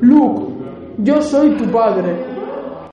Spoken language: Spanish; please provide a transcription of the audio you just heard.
Luke, yo soy tu padre.